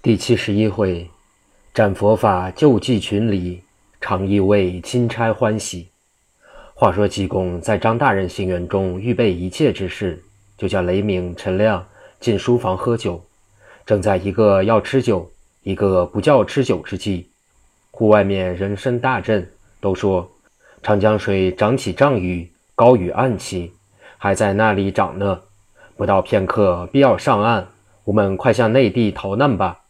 第七十一回，战佛法救济群里，常意为钦差欢喜。话说济公在张大人行辕中预备一切之事，就叫雷鸣、陈亮进书房喝酒。正在一个要吃酒，一个不叫吃酒之际，户外面人声大震，都说长江水涨起涨雨，高于岸起，还在那里涨呢。不到片刻，必要上岸。我们快向内地逃难吧。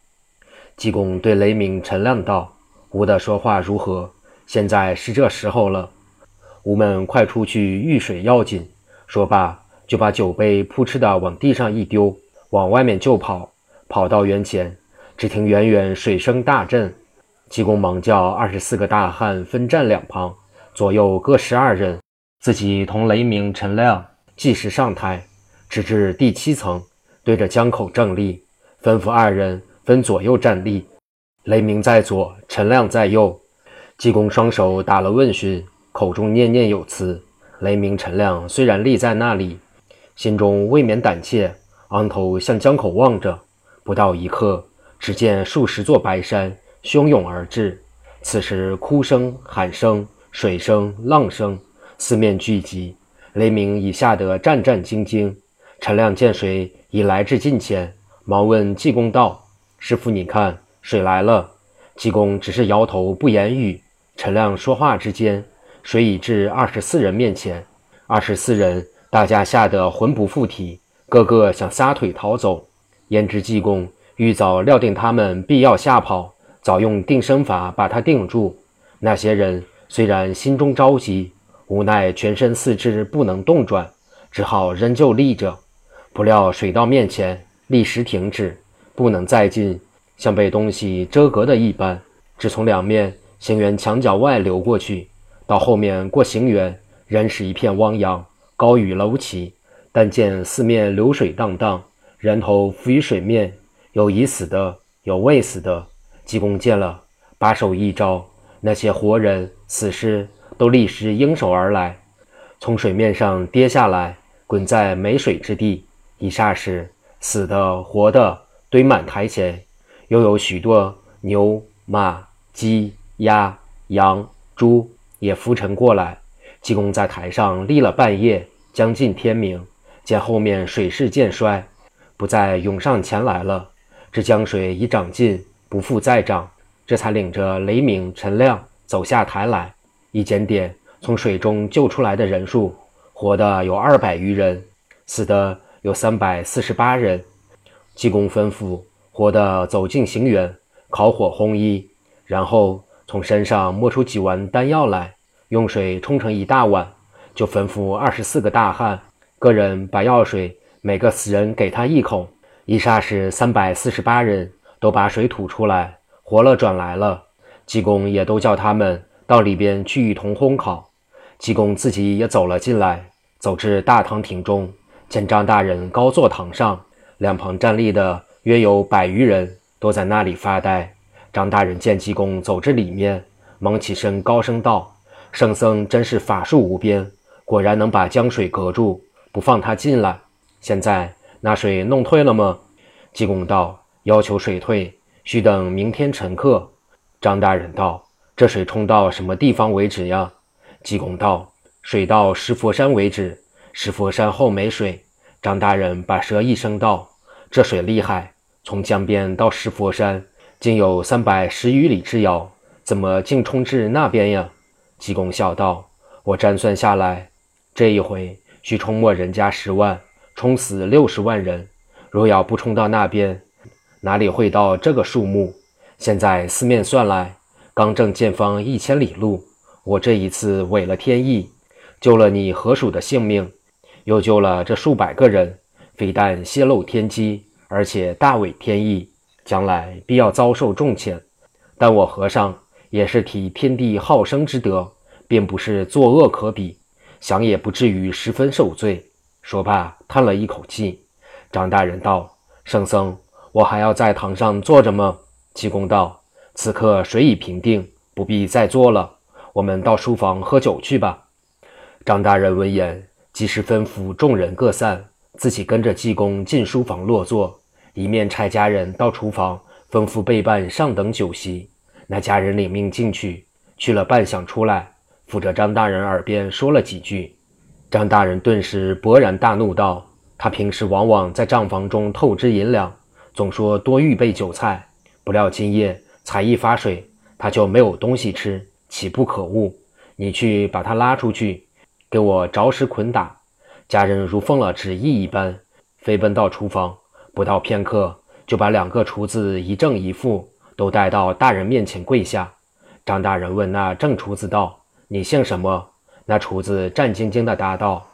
济公对雷鸣、陈亮道：“吾的说话如何？现在是这时候了，吾们快出去遇水要紧。”说罢，就把酒杯扑哧的往地上一丢，往外面就跑。跑到园前，只听远远水声大震。济公忙叫二十四个大汉分站两旁，左右各十二人，自己同雷鸣、陈亮计时上台，直至第七层，对着江口正立，吩咐二人。分左右站立，雷鸣在左，陈亮在右。济公双手打了问讯，口中念念有词。雷鸣、陈亮虽然立在那里，心中未免胆怯，昂头向江口望着。不到一刻，只见数十座白山汹涌而至，此时哭声、喊声、水声、浪声四面聚集。雷鸣已吓得战战兢兢，陈亮见水已来至近前，忙问济公道。师傅，你看，水来了。济公只是摇头不言语。陈亮说话之间，水已至二十四人面前。二十四人，大家吓得魂不附体，个个想撒腿逃走。焉知济公欲早料定他们必要吓跑，早用定身法把他定住。那些人虽然心中着急，无奈全身四肢不能动转，只好仍旧立着。不料水到面前，立时停止。不能再进，像被东西遮隔的一般，只从两面行辕墙角外流过去。到后面过行辕，仍是一片汪洋，高于楼起。但见四面流水荡荡，人头浮于水面，有已死的，有未死的。济公见了，把手一招，那些活人、死尸都立时应手而来，从水面上跌下来，滚在没水之地。一霎时，死的、活的。堆满台前，又有许多牛、马、鸡、鸭、羊、猪也浮沉过来。济公在台上立了半夜，将近天明，见后面水势渐衰，不再涌上前来了。这江水已涨尽，不复再涨，这才领着雷鸣、陈亮走下台来。一检点，从水中救出来的人数，活的有二百余人，死的有三百四十八人。济公吩咐活的走进行辕，烤火烘衣，然后从身上摸出几丸丹药来，用水冲成一大碗，就吩咐二十四个大汉，个人把药水每个死人给他一口。一霎时，三百四十八人都把水吐出来，活了转来了。济公也都叫他们到里边去一同烘烤。济公自己也走了进来，走至大堂庭中，见张大人高坐堂上。两旁站立的约有百余人，都在那里发呆。张大人见济公走至里面，忙起身，高声道：“圣僧真是法术无边，果然能把江水隔住，不放他进来。现在那水弄退了吗？”济公道：“要求水退，需等明天晨刻。”张大人道：“这水冲到什么地方为止呀？”济公道：“水到石佛山为止，石佛山后没水。”张大人把舌一声道。这水厉害，从江边到石佛山，竟有三百十余里之遥，怎么竟冲至那边呀？济公笑道：“我占算下来，这一回需冲没人家十万，冲死六十万人。若要不冲到那边，哪里会到这个数目？现在四面算来，刚正见方一千里路。我这一次违了天意，救了你何属的性命，又救了这数百个人。”非但泄露天机，而且大违天意，将来必要遭受重谴。但我和尚也是体天地好生之德，并不是作恶可比，想也不至于十分受罪。说罢，叹了一口气。张大人道：“圣僧，我还要在堂上坐着吗？”济公道：“此刻水已平定，不必再坐了。我们到书房喝酒去吧。”张大人闻言，及时吩咐众人各散。自己跟着济公进书房落座，一面差家人到厨房吩咐备办上等酒席。那家人领命进去，去了半晌出来，附着张大人耳边说了几句。张大人顿时勃然大怒道：“他平时往往在账房中透支银两，总说多预备酒菜，不料今夜才一发水，他就没有东西吃，岂不可恶？你去把他拉出去，给我着实捆打。”家人如奉了旨意一般，飞奔到厨房，不到片刻，就把两个厨子一正一负都带到大人面前跪下。张大人问那正厨子道：“你姓什么？”那厨子战兢兢地答道：“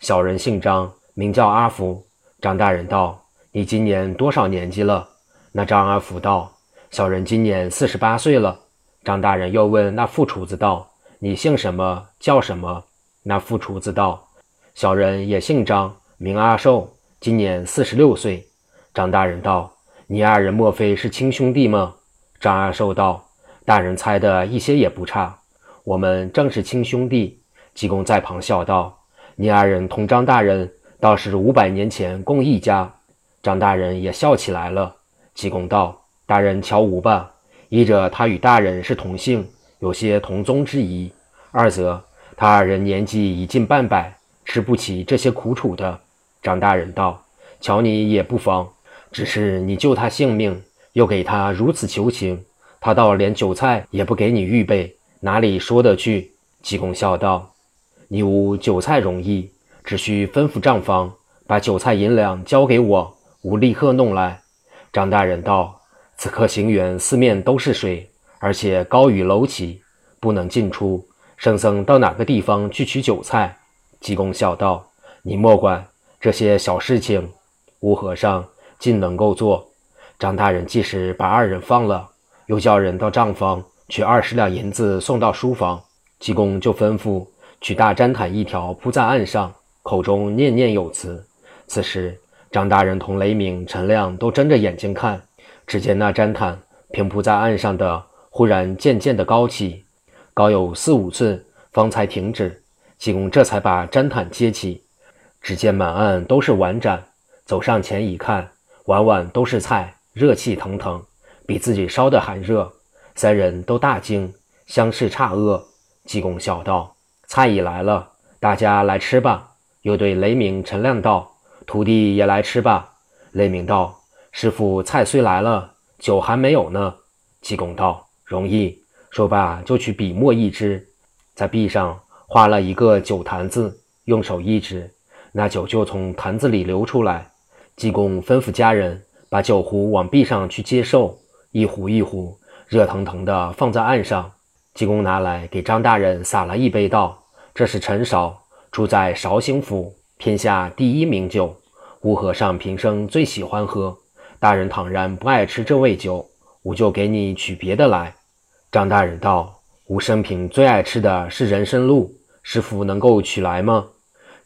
小人姓张，名叫阿福。”张大人道：“你今年多少年纪了？”那张阿福道：“小人今年四十八岁了。”张大人又问那副厨子道：“你姓什么？叫什么？”那副厨子道。小人也姓张，名阿寿，今年四十六岁。张大人道：“你二人莫非是亲兄弟吗？”张阿寿道：“大人猜的一些也不差，我们正是亲兄弟。”济公在旁笑道：“你二人同张大人倒是五百年前共一家。”张大人也笑起来了。济公道：“大人瞧无吧，一者他与大人是同姓，有些同宗之谊；二则他二人年纪已近半百。”吃不起这些苦楚的，张大人道：“瞧你也不妨，只是你救他性命，又给他如此求情，他倒连酒菜也不给你预备，哪里说得去？”济公笑道：“你无酒菜容易，只需吩咐账房把酒菜银两交给我，吾立刻弄来。”张大人道：“此刻行辕四面都是水，而且高雨楼起，不能进出。圣僧到哪个地方去取酒菜？”济公笑道：“你莫管这些小事情，吴和尚尽能够做。”张大人即时把二人放了，又叫人到账房取二十两银子送到书房。济公就吩咐取大毡毯一条铺在案上，口中念念有词。此时，张大人同雷鸣、陈亮都睁着眼睛看，只见那毡毯平铺在案上的，忽然渐渐的高起，高有四五寸，方才停止。济公这才把毡毯揭起，只见满案都是碗盏。走上前一看，碗碗都是菜，热气腾腾，比自己烧的还热。三人都大惊，相视诧愕。济公笑道：“菜已来了，大家来吃吧。”又对雷鸣、陈亮道：“徒弟也来吃吧。”雷鸣道：“师傅，菜虽来了，酒还没有呢。”济公道：“容易。”说罢，就取笔墨一支，在壁上。画了一个酒坛子，用手一指，那酒就从坛子里流出来。济公吩咐家人把酒壶往壁上去接受，一壶一壶热腾腾的放在案上。济公拿来给张大人洒了一杯，道：“这是陈绍住在绍兴府天下第一名酒，吴和尚平生最喜欢喝。大人倘然不爱吃这味酒，我就给你取别的来。”张大人道：“吾生平最爱吃的是人参露。”师傅能够取来吗？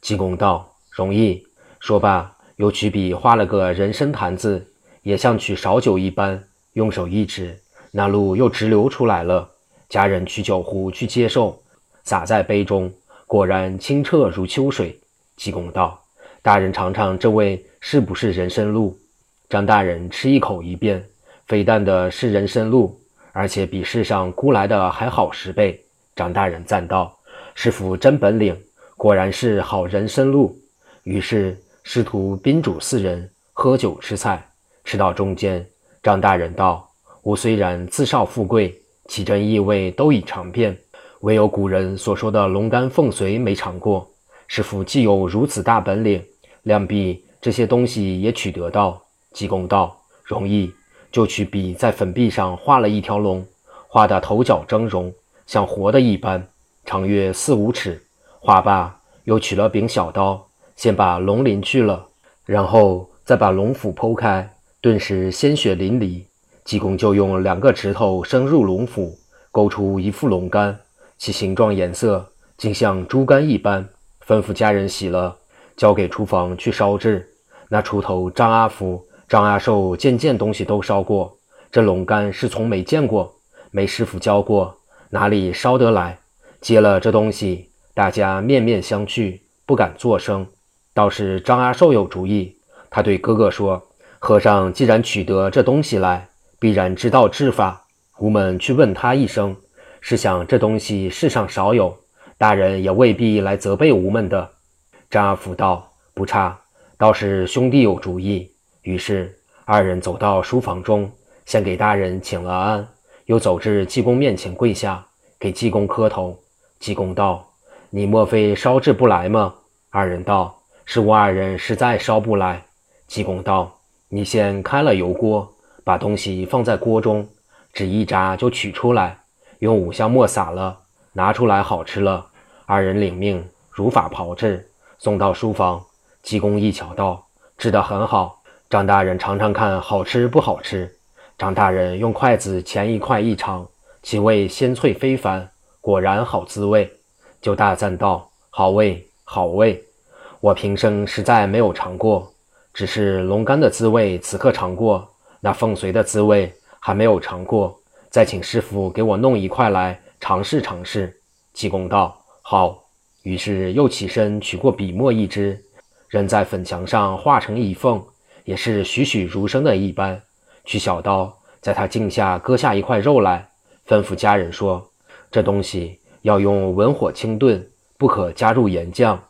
济公道：“容易。”说罢，又取笔画了个人参坛子，也像取少酒一般，用手一指，那露又直流出来了。家人取酒壶去接受，洒在杯中，果然清澈如秋水。济公道：“大人尝尝这味是不是人参露？”张大人吃一口一遍，非但的是人参露，而且比世上估来的还好十倍。张大人赞道。师傅真本领，果然是好人参露。于是师徒宾主四人喝酒吃菜，吃到中间，张大人道：“吾虽然自少富贵，其真意味都已尝遍，唯有古人所说的龙肝凤髓没尝过。师傅既有如此大本领，量必这些东西也取得到。”济公道：“容易，就取笔在粉壁上画了一条龙，画的头角峥嵘，像活的一般。”长约四五尺，画罢，又取了柄小刀，先把龙鳞去了，然后再把龙腹剖开，顿时鲜血淋漓。济公就用两个指头伸入龙腹，勾出一副龙肝，其形状颜色竟像猪肝一般，吩咐家人洗了，交给厨房去烧制。那锄头张阿福、张阿寿件件东西都烧过，这龙肝是从没见过，没师傅教过，哪里烧得来？接了这东西，大家面面相觑，不敢作声。倒是张阿寿有主意，他对哥哥说：“和尚既然取得这东西来，必然知道治法。吾们去问他一声，试想这东西世上少有，大人也未必来责备吾们的。张阿福道：“不差，倒是兄弟有主意。”于是二人走到书房中，先给大人请了安，又走至济公面前跪下，给济公磕头。济公道：“你莫非烧制不来吗？”二人道：“是我二人实在烧不来。”济公道：“你先开了油锅，把东西放在锅中。”只一炸就取出来，用五香末撒了，拿出来好吃了。二人领命，如法炮制，送到书房。济公一瞧道：“制得很好，张大人尝尝看，好吃不好吃？”张大人用筷子钳一块一尝，其味鲜脆非凡，果然好滋味，就大赞道：“好味，好味！我平生实在没有尝过，只是龙肝的滋味此刻尝过，那凤髓的滋味。”还没有尝过，再请师傅给我弄一块来尝试尝试。济公道：“好。”于是又起身取过笔墨一支，仍在粉墙上画成一凤，也是栩栩如生的一般。取小刀，在他颈下割下一块肉来，吩咐家人说：“这东西要用文火清炖，不可加入盐酱。”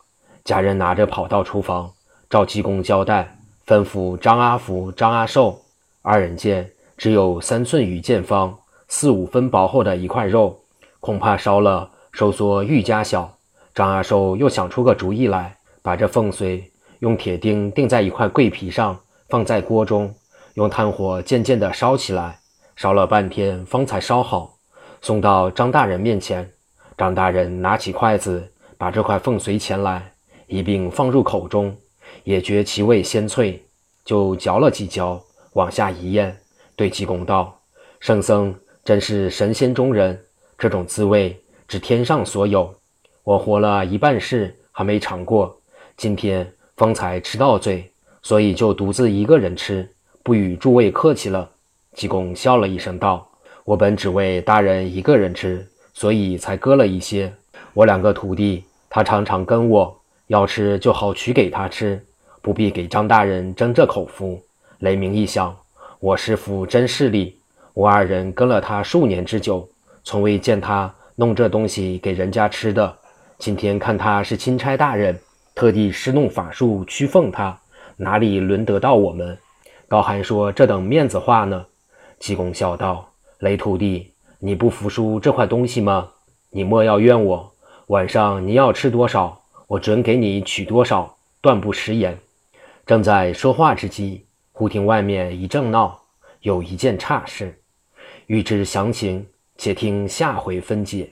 家人拿着跑到厨房，照济公交代，吩咐张阿福、张阿寿二人见。只有三寸与见方，四五分薄厚的一块肉，恐怕烧了收缩愈加小。张阿寿又想出个主意来，把这凤髓用铁钉钉在一块桂皮上，放在锅中，用炭火渐渐地烧起来，烧了半天方才烧好，送到张大人面前。张大人拿起筷子，把这块凤髓钳来，一并放入口中，也觉其味鲜脆，就嚼了几嚼，往下一咽。对济公道：“圣僧真是神仙中人，这种滋味只天上所有。我活了一半世还没尝过，今天方才吃到嘴，所以就独自一个人吃，不与诸位客气了。”济公笑了一声道：“我本只为大人一个人吃，所以才割了一些。我两个徒弟，他常常跟我要吃，就好取给他吃，不必给张大人争这口福。”雷鸣一响。我师父真势利，我二人跟了他数年之久，从未见他弄这东西给人家吃的。今天看他是钦差大人，特地施弄法术驱奉他，哪里轮得到我们？高寒说这等面子话呢。济公笑道：“雷徒弟，你不服输这块东西吗？你莫要怨我，晚上你要吃多少，我准给你取多少，断不食言。”正在说话之际。忽听外面一阵闹，有一件差事，欲知详情，且听下回分解。